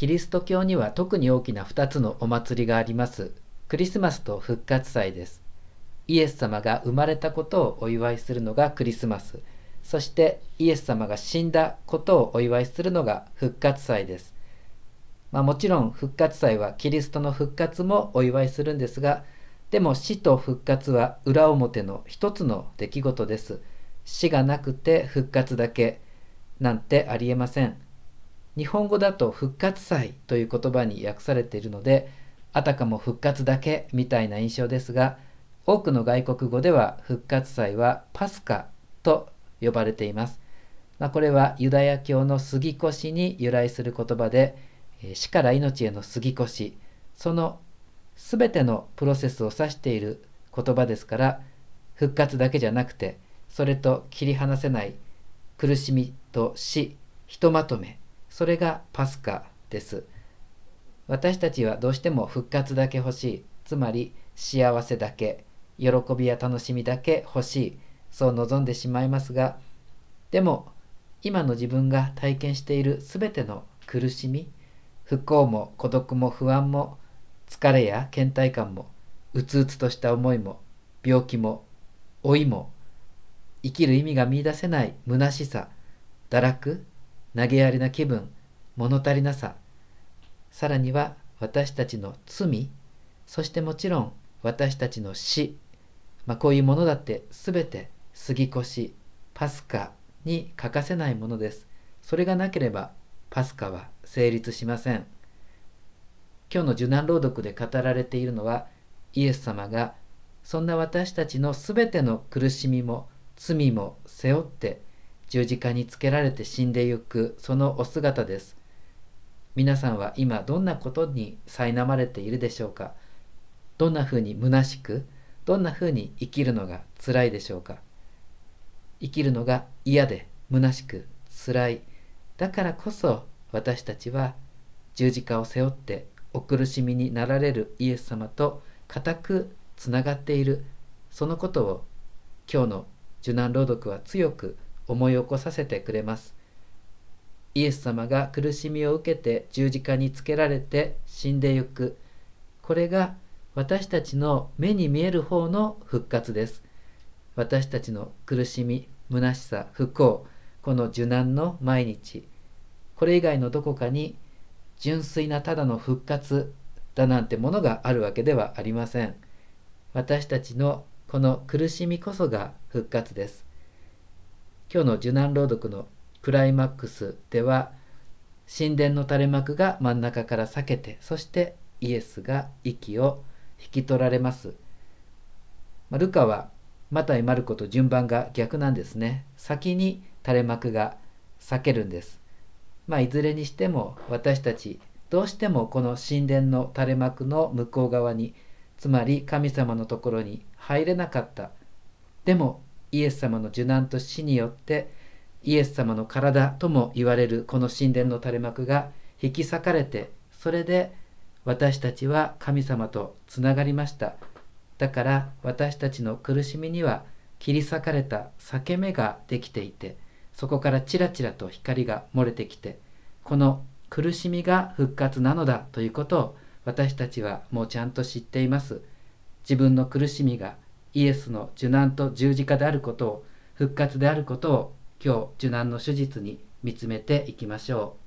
キリスト教には特に大きな2つのお祭りがあります。クリスマスと復活祭です。イエス様が生まれたことをお祝いするのがクリスマス。そしてイエス様が死んだことをお祝いするのが復活祭です。まあ、もちろん復活祭はキリストの復活もお祝いするんですが、でも死と復活は裏表の一つの出来事です。死がなくて復活だけなんてありえません。日本語だと復活祭という言葉に訳されているので、あたかも復活だけみたいな印象ですが、多くの外国語では復活祭はパスカと呼ばれています。まあ、これはユダヤ教の杉越に由来する言葉で、死から命への杉越、その全てのプロセスを指している言葉ですから復活だけじゃなくてそれと切り離せない苦しみと死ひとまとめそれがパスカです。私たちはどうしても復活だけ欲しい。つまり幸せだけ。喜びや楽しみだけ欲しい。そう望んでしまいますがでも今の自分が体験している全ての苦しみ不幸も孤独も不安も疲れや倦怠感もうつうつとした思いも病気も老いも生きる意味が見いだせない虚しさ堕落投げやりな気分物足りなさ。さらには私たちの罪そしてもちろん私たちの死、まあ、こういうものだって全て杉越パスカに欠かせないものです。それがなければパスカは成立しません。今日の受難朗読で語られているのはイエス様がそんな私たちのすべての苦しみも罪も背負って十字架につけられて死んでゆくそのお姿です。皆さんは今どんなことに苛まれているでしょうか？どんなふうに虚しくどんなふうに生きるのが辛いでしょうか？生きるのが嫌で虚しく辛い。だからこそ私たちは十字架を背負ってお苦しみになられるイエス様と固くつながっている。そのことを今日の受難朗読は強く思い起こさせてくれます。イエス様が苦しみを受けて十字架につけられて死んでゆく。これが私たちの目に見える方の復活です。私たちの苦しみ虚しさ不幸。この受難の毎日。これ以外のどこかに純粋なただの復活だなんてものがあるわけではありません。私たちのこの苦しみこそが復活です。今日の受難朗読のクライマックスでは神殿の垂れ幕が真ん中から裂けてそしてイエスが息を引き取られます。まルカはマタイ・マルコと順番が逆なんですね。先に垂れ幕が裂けるんです。まあ、いずれにしても私たちどうしてもこの神殿の垂れ幕の向こう側につまり神様のところに入れなかったでもイエス様の受難と死によってイエス様の体とも言われるこの神殿の垂れ幕が引き裂かれてそれで私たちは神様とつながりました。だから私たちの苦しみには切り裂かれた裂け目ができていてそこからちらちらと光が漏れてきてこの苦しみが復活なのだということを私たちはもうちゃんと知っています。自分の苦しみがイエスの受難と十字架であることを復活であることを今日受難の手術に見つめていきましょう。